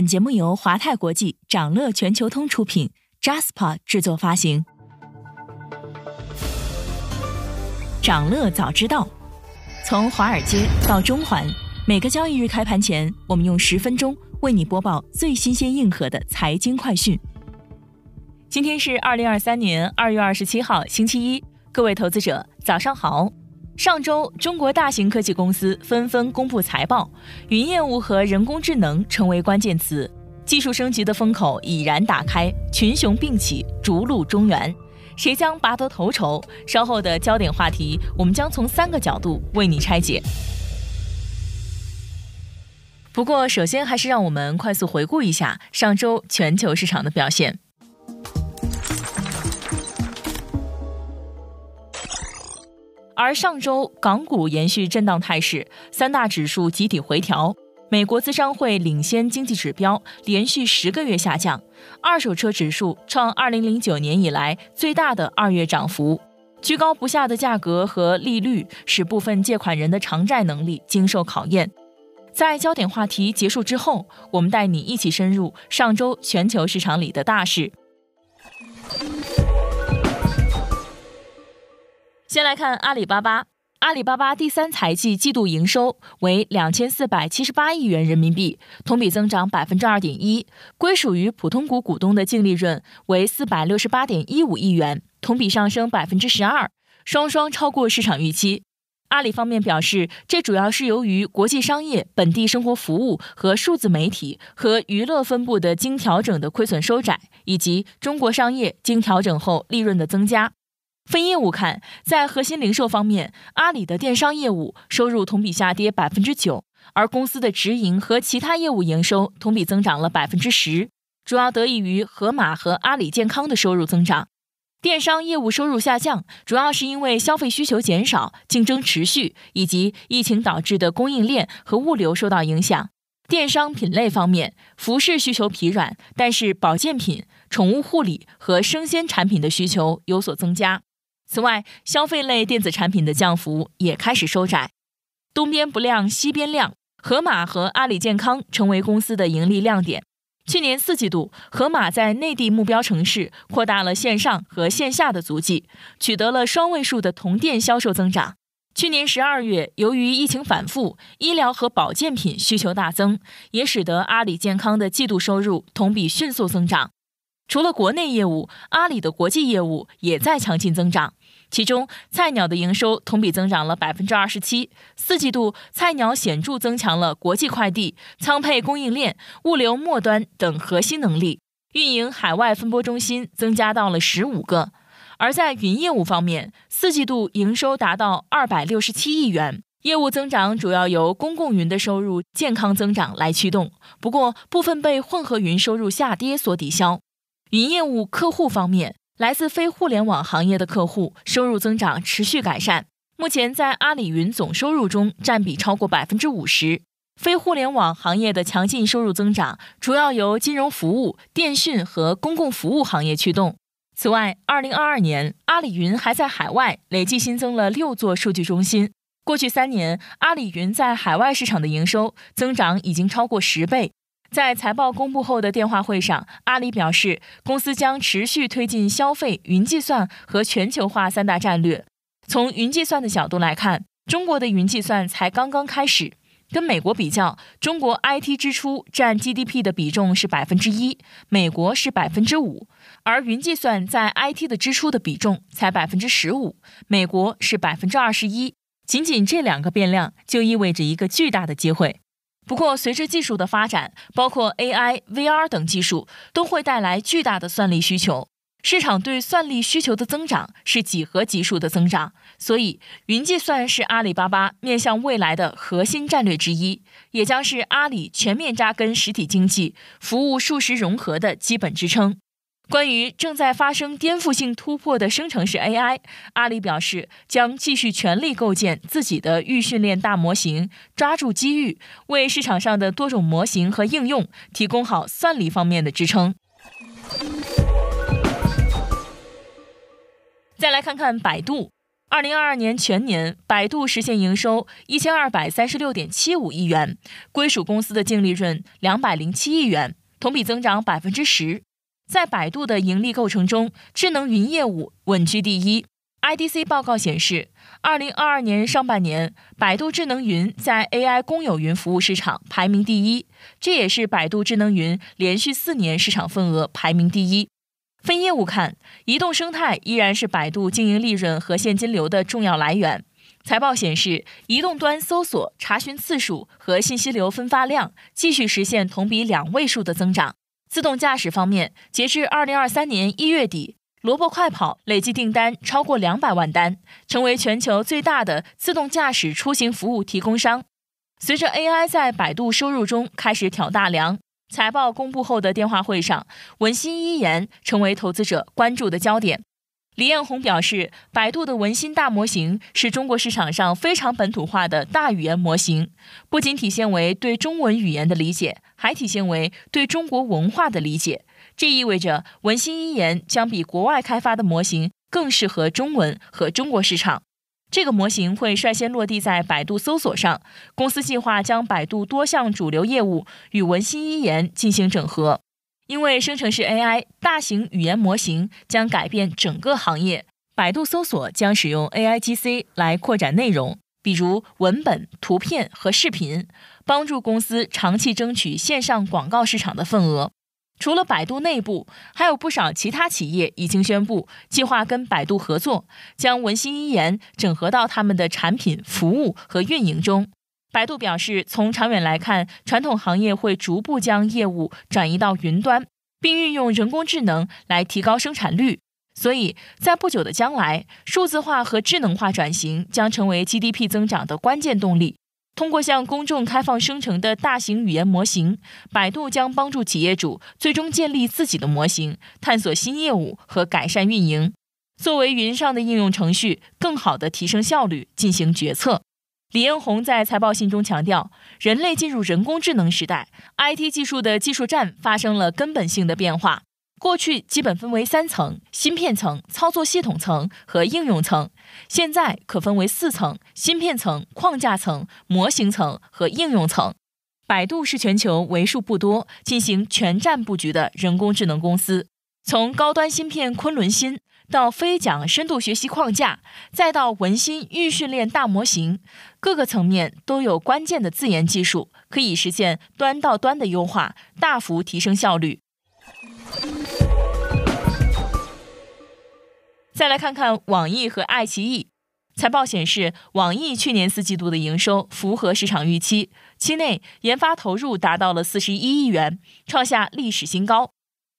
本节目由华泰国际、掌乐全球通出品，Jaspa 制作发行。掌乐早知道，从华尔街到中环，每个交易日开盘前，我们用十分钟为你播报最新鲜、硬核的财经快讯。今天是二零二三年二月二十七号，星期一，各位投资者早上好。上周，中国大型科技公司纷纷公布财报，云业务和人工智能成为关键词，技术升级的风口已然打开，群雄并起，逐鹿中原，谁将拔得头筹？稍后的焦点话题，我们将从三个角度为你拆解。不过，首先还是让我们快速回顾一下上周全球市场的表现。而上周港股延续震荡态势，三大指数集体回调。美国资商会领先经济指标连续十个月下降，二手车指数创二零零九年以来最大的二月涨幅。居高不下的价格和利率使部分借款人的偿债能力经受考验。在焦点话题结束之后，我们带你一起深入上周全球市场里的大事。先来看阿里巴巴，阿里巴巴第三财季季度营收为两千四百七十八亿元人民币，同比增长百分之二点一，归属于普通股股东的净利润为四百六十八点一五亿元，同比上升百分之十二，双双超过市场预期。阿里方面表示，这主要是由于国际商业、本地生活服务和数字媒体和娱乐分布的经调整的亏损收窄，以及中国商业经调整后利润的增加。分业务看，在核心零售方面，阿里的电商业务收入同比下跌百分之九，而公司的直营和其他业务营收同比增长了百分之十，主要得益于盒马和阿里健康的收入增长。电商业务收入下降，主要是因为消费需求减少、竞争持续以及疫情导致的供应链和物流受到影响。电商品类方面，服饰需求疲软，但是保健品、宠物护理和生鲜产品的需求有所增加。此外，消费类电子产品的降幅也开始收窄。东边不亮西边亮，盒马和阿里健康成为公司的盈利亮点。去年四季度，盒马在内地目标城市扩大了线上和线下的足迹，取得了双位数的同店销售增长。去年十二月，由于疫情反复，医疗和保健品需求大增，也使得阿里健康的季度收入同比迅速增长。除了国内业务，阿里的国际业务也在强劲增长。其中，菜鸟的营收同比增长了百分之二十七。四季度，菜鸟显著增强了国际快递、仓配供应链、物流末端等核心能力，运营海外分拨中心增加到了十五个。而在云业务方面，四季度营收达到二百六十七亿元，业务增长主要由公共云的收入健康增长来驱动，不过部分被混合云收入下跌所抵消。云业务客户方面，来自非互联网行业的客户收入增长持续改善，目前在阿里云总收入中占比超过百分之五十。非互联网行业的强劲收入增长，主要由金融服务、电讯和公共服务行业驱动。此外，二零二二年，阿里云还在海外累计新增了六座数据中心。过去三年，阿里云在海外市场的营收增长已经超过十倍。在财报公布后的电话会上，阿里表示，公司将持续推进消费、云计算和全球化三大战略。从云计算的角度来看，中国的云计算才刚刚开始。跟美国比较，中国 IT 支出占 GDP 的比重是百分之一，美国是百分之五，而云计算在 IT 的支出的比重才百分之十五，美国是百分之二十一。仅仅这两个变量，就意味着一个巨大的机会。不过，随着技术的发展，包括 AI、VR 等技术，都会带来巨大的算力需求。市场对算力需求的增长是几何级数的增长，所以云计算是阿里巴巴面向未来的核心战略之一，也将是阿里全面扎根实体经济、服务数实融合的基本支撑。关于正在发生颠覆性突破的生成式 AI，阿里表示将继续全力构建自己的预训练大模型，抓住机遇，为市场上的多种模型和应用提供好算力方面的支撑。再来看看百度，二零二二年全年，百度实现营收一千二百三十六点七五亿元，归属公司的净利润两百零七亿元，同比增长百分之十。在百度的盈利构成中，智能云业务稳居第一。IDC 报告显示，二零二二年上半年，百度智能云在 AI 公有云服务市场排名第一，这也是百度智能云连续四年市场份额排名第一。分业务看，移动生态依然是百度经营利润和现金流的重要来源。财报显示，移动端搜索查询次数和信息流分发量继续实现同比两位数的增长。自动驾驶方面，截至二零二三年一月底。萝卜快跑累计订单超过两百万单，成为全球最大的自动驾驶出行服务提供商。随着 AI 在百度收入中开始挑大梁，财报公布后的电话会上，文心一言成为投资者关注的焦点。李彦宏表示，百度的文心大模型是中国市场上非常本土化的大语言模型，不仅体现为对中文语言的理解，还体现为对中国文化的理解。这意味着文心一言将比国外开发的模型更适合中文和中国市场。这个模型会率先落地在百度搜索上。公司计划将百度多项主流业务与文心一言进行整合。因为生成式 AI 大型语言模型将改变整个行业，百度搜索将使用 AIGC 来扩展内容，比如文本、图片和视频，帮助公司长期争取线上广告市场的份额。除了百度内部，还有不少其他企业已经宣布计划跟百度合作，将文心一言整合到他们的产品、服务和运营中。百度表示，从长远来看，传统行业会逐步将业务转移到云端，并运用人工智能来提高生产率。所以在不久的将来，数字化和智能化转型将成为 GDP 增长的关键动力。通过向公众开放生成的大型语言模型，百度将帮助企业主最终建立自己的模型，探索新业务和改善运营。作为云上的应用程序，更好地提升效率，进行决策。李彦宏在财报信中强调，人类进入人工智能时代，IT 技术的技术栈发生了根本性的变化。过去基本分为三层：芯片层、操作系统层和应用层。现在可分为四层：芯片层、框架层、模型层和应用层。百度是全球为数不多进行全站布局的人工智能公司。从高端芯片昆仑芯到飞桨深度学习框架，再到文心预训练大模型，各个层面都有关键的自研技术，可以实现端到端的优化，大幅提升效率。再来看看网易和爱奇艺，财报显示，网易去年四季度的营收符合市场预期，期内研发投入达到了四十一亿元，创下历史新高。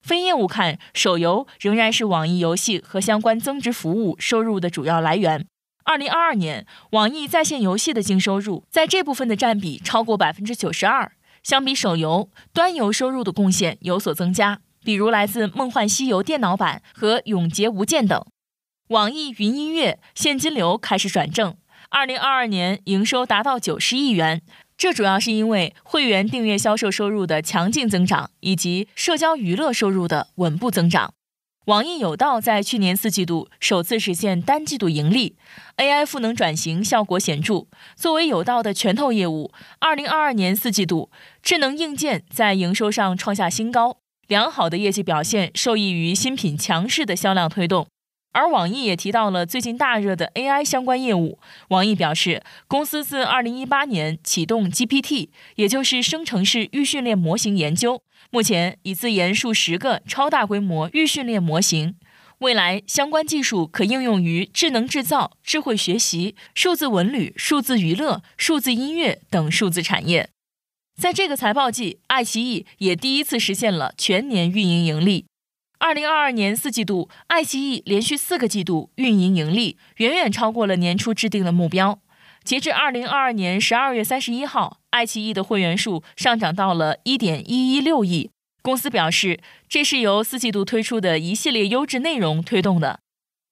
分业务看，手游仍然是网易游戏和相关增值服务收入的主要来源。二零二二年，网易在线游戏的净收入在这部分的占比超过百分之九十二，相比手游，端游收入的贡献有所增加，比如来自《梦幻西游》电脑版和《永劫无间》等。网易云音乐现金流开始转正，二零二二年营收达到九十亿元，这主要是因为会员订阅销售收入的强劲增长，以及社交娱乐收入的稳步增长。网易有道在去年四季度首次实现单季度盈利，AI 赋能转型效果显著。作为有道的拳头业务，二零二二年四季度智能硬件在营收上创下新高，良好的业绩表现受益于新品强势的销量推动。而网易也提到了最近大热的 AI 相关业务。网易表示，公司自2018年启动 GPT，也就是生成式预训练模型研究，目前已自研数十个超大规模预训练模型。未来相关技术可应用于智能制造、智慧学习、数字文旅、数字娱乐、数字音乐等数字产业。在这个财报季，爱奇艺也第一次实现了全年运营盈利。二零二二年四季度，爱奇艺连续四个季度运营盈利，远远超过了年初制定的目标。截至二零二二年十二月三十一号，爱奇艺的会员数上涨到了一点一一六亿。公司表示，这是由四季度推出的一系列优质内容推动的。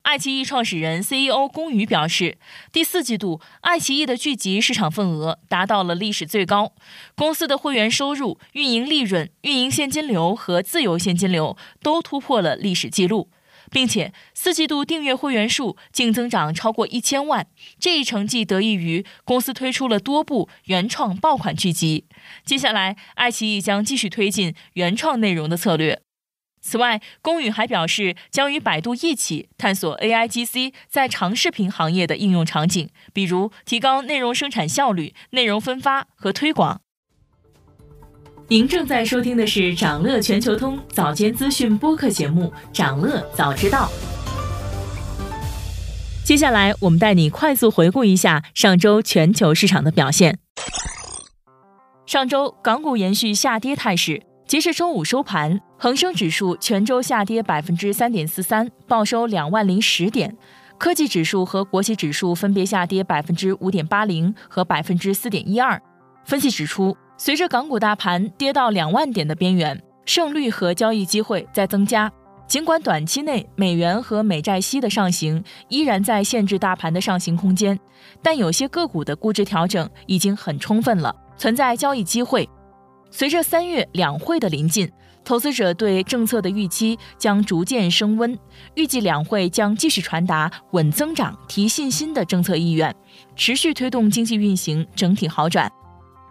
爱奇艺创始人 CEO 龚宇表示，第四季度爱奇艺的剧集市场份额达到了历史最高，公司的会员收入、运营利润、运营现金流和自由现金流都突破了历史记录。并且四季度订阅会员数净增长超过一千万。这一成绩得益于公司推出了多部原创爆款剧集。接下来，爱奇艺将继续推进原创内容的策略。此外，龚宇还表示，将与百度一起探索 AIGC 在长视频行业的应用场景，比如提高内容生产效率、内容分发和推广。您正在收听的是长乐全球通早间资讯播客节目《长乐早知道》。接下来，我们带你快速回顾一下上周全球市场的表现。上周港股延续下跌态势。截至周五收盘，恒生指数全周下跌百分之三点四三，报收两万零十点；科技指数和国企指数分别下跌百分之五点八零和百分之四点一二。分析指出，随着港股大盘跌到两万点的边缘，胜率和交易机会在增加。尽管短期内美元和美债息的上行依然在限制大盘的上行空间，但有些个股的估值调整已经很充分了，存在交易机会。随着三月两会的临近，投资者对政策的预期将逐渐升温。预计两会将继续传达稳增长、提信心的政策意愿，持续推动经济运行整体好转。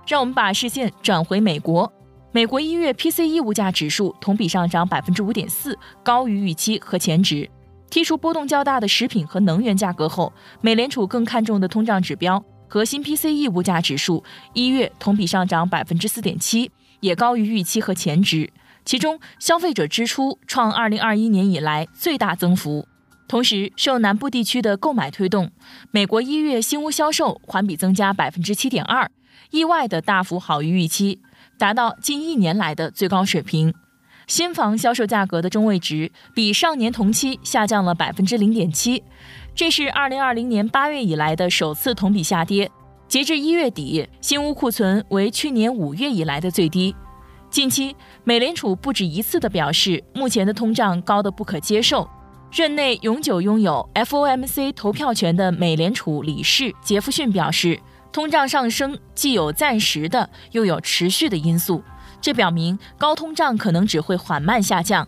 让我们把视线转回美国。美国一月 PCE 物价指数同比上涨百分之五点四，高于预期和前值。剔除波动较大的食品和能源价格后，美联储更看重的通胀指标。核心 PCE 物价指数一月同比上涨百分之四点七，也高于预期和前值。其中，消费者支出创二零二一年以来最大增幅。同时，受南部地区的购买推动，美国一月新屋销售环比增加百分之七点二，意外的大幅好于预期，达到近一年来的最高水平。新房销售价格的中位值比上年同期下降了百分之零点七。这是二零二零年八月以来的首次同比下跌。截至一月底，新屋库存为去年五月以来的最低。近期，美联储不止一次地表示，目前的通胀高得不可接受。任内永久拥有 FOMC 投票权的美联储理事杰弗逊表示，通胀上升既有暂时的，又有持续的因素，这表明高通胀可能只会缓慢下降。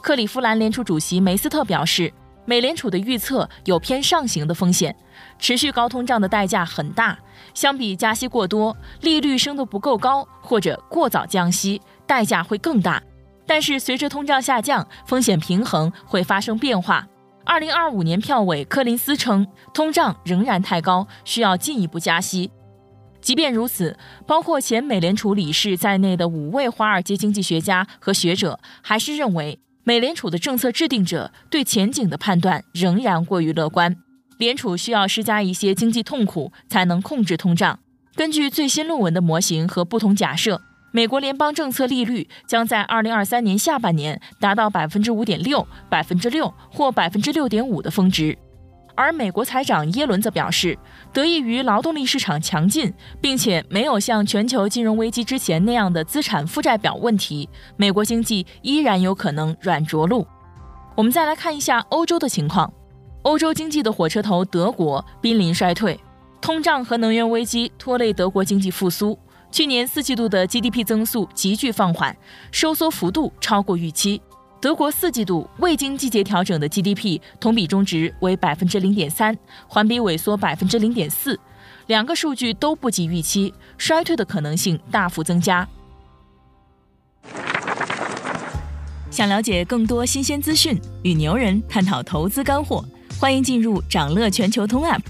克利夫兰联储主席梅斯特表示。美联储的预测有偏上行的风险，持续高通胀的代价很大。相比加息过多，利率升得不够高或者过早降息，代价会更大。但是随着通胀下降，风险平衡会发生变化。二零二五年票委柯林斯称，通胀仍然太高，需要进一步加息。即便如此，包括前美联储理事在内的五位华尔街经济学家和学者还是认为。美联储的政策制定者对前景的判断仍然过于乐观，联储需要施加一些经济痛苦才能控制通胀。根据最新论文的模型和不同假设，美国联邦政策利率将在二零二三年下半年达到百分之五点六、百分之六或百分之六点五的峰值。而美国财长耶伦则表示，得益于劳动力市场强劲，并且没有像全球金融危机之前那样的资产负债表问题，美国经济依然有可能软着陆。我们再来看一下欧洲的情况，欧洲经济的火车头德国濒临衰退，通胀和能源危机拖累德国经济复苏，去年四季度的 GDP 增速急剧放缓，收缩幅度超过预期。德国四季度未经季节调整的 GDP 同比中值为百分之零点三，环比萎缩百分之零点四，两个数据都不及预期，衰退的可能性大幅增加。想了解更多新鲜资讯，与牛人探讨投资干货，欢迎进入掌乐全球通 App。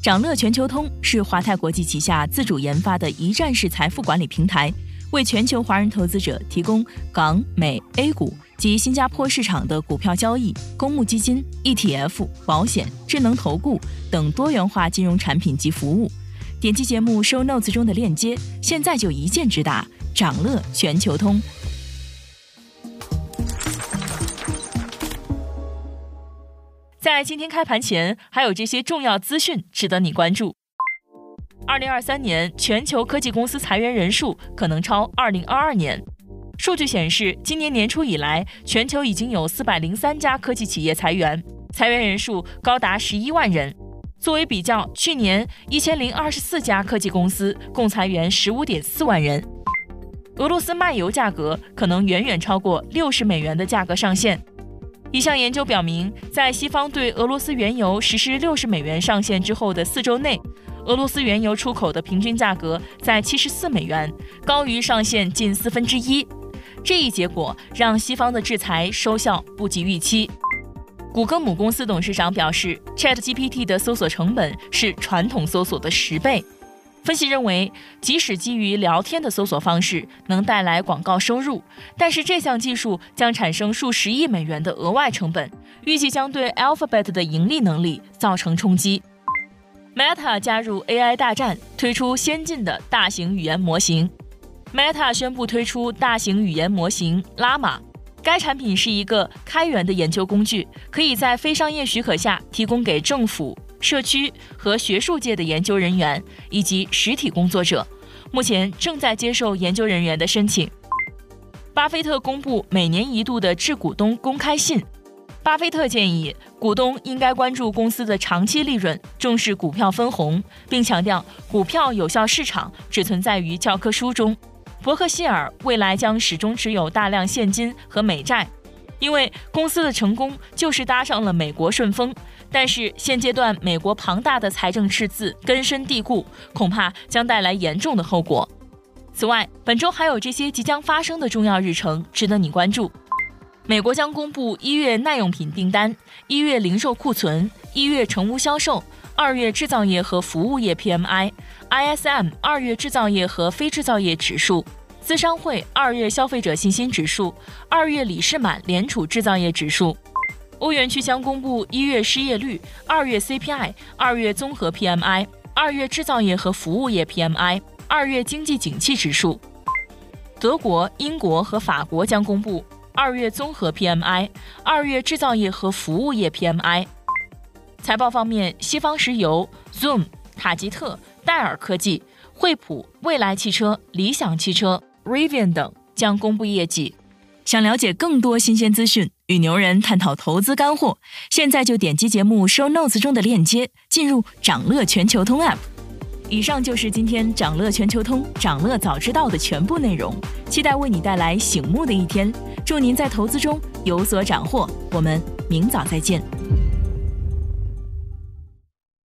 掌乐全球通是华泰国际旗下自主研发的一站式财富管理平台。为全球华人投资者提供港、美、A 股及新加坡市场的股票交易、公募基金、ETF、保险、智能投顾等多元化金融产品及服务。点击节目 show notes 中的链接，现在就一键直达掌乐全球通。在今天开盘前，还有这些重要资讯值得你关注。二零二三年全球科技公司裁员人数可能超二零二二年。数据显示，今年年初以来，全球已经有四百零三家科技企业裁员，裁员人数高达十一万人。作为比较，去年一千零二十四家科技公司共裁员十五点四万人。俄罗斯卖油价格可能远远超过六十美元的价格上限。一项研究表明，在西方对俄罗斯原油实施六十美元上限之后的四周内，俄罗斯原油出口的平均价格在七十四美元，高于上限近四分之一。这一结果让西方的制裁收效不及预期。谷歌母公司董事长表示，ChatGPT 的搜索成本是传统搜索的十倍。分析认为，即使基于聊天的搜索方式能带来广告收入，但是这项技术将产生数十亿美元的额外成本，预计将对 Alphabet 的盈利能力造成冲击。Meta 加入 AI 大战，推出先进的大型语言模型。Meta 宣布推出大型语言模型 Llama，该产品是一个开源的研究工具，可以在非商业许可下提供给政府。社区和学术界的研究人员以及实体工作者，目前正在接受研究人员的申请。巴菲特公布每年一度的致股东公开信。巴菲特建议股东应该关注公司的长期利润，重视股票分红，并强调股票有效市场只存在于教科书中。伯克希尔未来将始终持有大量现金和美债。因为公司的成功就是搭上了美国顺风，但是现阶段美国庞大的财政赤字根深蒂固，恐怕将带来严重的后果。此外，本周还有这些即将发生的重要日程值得你关注：美国将公布一月耐用品订单、一月零售库存、一月成屋销售、二月制造业和服务业 PMI、ISM 二月制造业和非制造业指数。资商会二月消费者信心指数，二月李士满联储制造业指数，欧元区将公布一月失业率、二月 CPI、二月综合 PMI、二月制造业和服务业 PMI、二月经济景气指数。德国、英国和法国将公布二月综合 PMI、二月制造业和服务业 PMI。财报方面，西方石油、Zoom、塔吉特、戴尔科技、惠普、蔚来汽车、理想汽车。Rivian 等将公布业绩。想了解更多新鲜资讯，与牛人探讨投资干货，现在就点击节目 Show Notes 中的链接，进入掌乐全球通 App。以上就是今天掌乐全球通掌乐早知道的全部内容，期待为你带来醒目的一天。祝您在投资中有所斩获，我们明早再见。